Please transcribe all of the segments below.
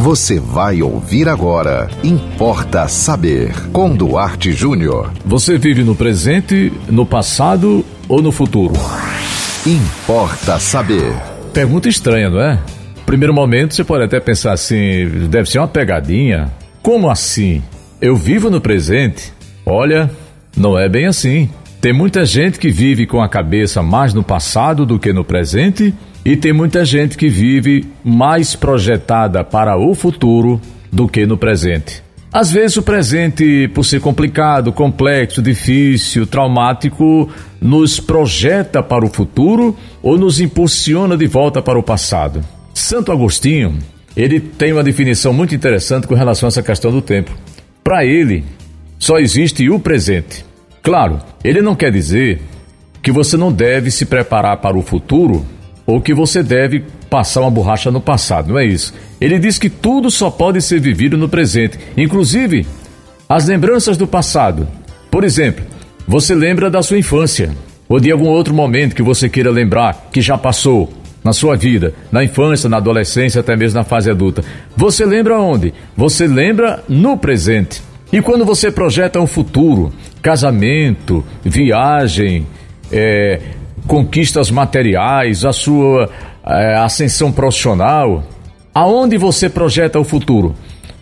Você vai ouvir agora. Importa saber. Com Duarte Júnior. Você vive no presente, no passado ou no futuro? Importa saber. Pergunta estranha, não é? Primeiro momento você pode até pensar assim: deve ser uma pegadinha. Como assim? Eu vivo no presente? Olha, não é bem assim. Tem muita gente que vive com a cabeça mais no passado do que no presente e tem muita gente que vive mais projetada para o futuro do que no presente. Às vezes o presente, por ser complicado, complexo, difícil, traumático, nos projeta para o futuro ou nos impulsiona de volta para o passado. Santo Agostinho, ele tem uma definição muito interessante com relação a essa questão do tempo. Para ele, só existe o presente. Claro, ele não quer dizer que você não deve se preparar para o futuro ou que você deve passar uma borracha no passado, não é isso. Ele diz que tudo só pode ser vivido no presente, inclusive as lembranças do passado. Por exemplo, você lembra da sua infância ou de algum outro momento que você queira lembrar que já passou na sua vida, na infância, na adolescência, até mesmo na fase adulta. Você lembra onde? Você lembra no presente. E quando você projeta um futuro, casamento, viagem, é, conquistas materiais, a sua é, ascensão profissional, aonde você projeta o futuro?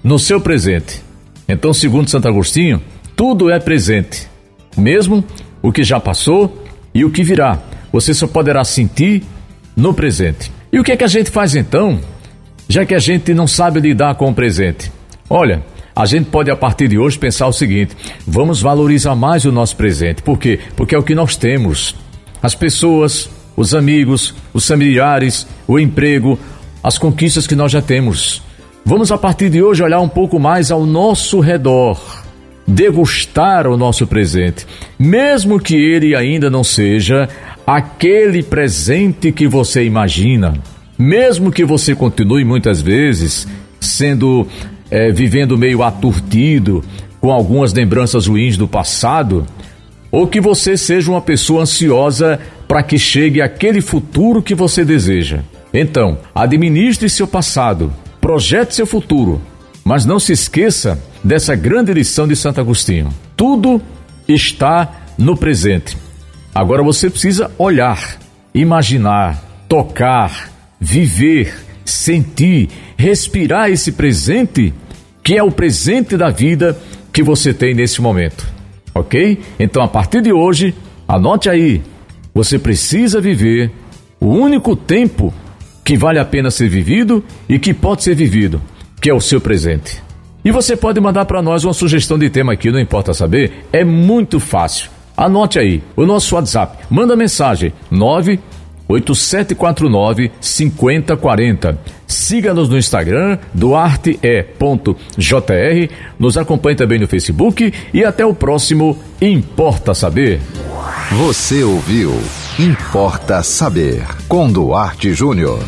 No seu presente. Então, segundo Santo Agostinho, tudo é presente, mesmo o que já passou e o que virá. Você só poderá sentir no presente. E o que é que a gente faz então, já que a gente não sabe lidar com o presente? Olha, a gente pode a partir de hoje pensar o seguinte: vamos valorizar mais o nosso presente. Por quê? Porque é o que nós temos as pessoas, os amigos, os familiares, o emprego, as conquistas que nós já temos. Vamos a partir de hoje olhar um pouco mais ao nosso redor, degustar o nosso presente, mesmo que ele ainda não seja aquele presente que você imagina, mesmo que você continue muitas vezes sendo é, vivendo meio aturdido com algumas lembranças ruins do passado ou que você seja uma pessoa ansiosa para que chegue aquele futuro que você deseja. Então, administre seu passado, projete seu futuro, mas não se esqueça dessa grande lição de Santo Agostinho. Tudo está no presente. Agora você precisa olhar, imaginar, tocar, viver, sentir, respirar esse presente, que é o presente da vida que você tem nesse momento ok? Então, a partir de hoje, anote aí: você precisa viver o único tempo que vale a pena ser vivido e que pode ser vivido, que é o seu presente. E você pode mandar para nós uma sugestão de tema aqui, não importa saber, é muito fácil. Anote aí o nosso WhatsApp, manda mensagem 9 8749 5040. Siga-nos no Instagram, duarte.jr, nos acompanhe também no Facebook e até o próximo Importa Saber. Você ouviu Importa Saber com Duarte Júnior.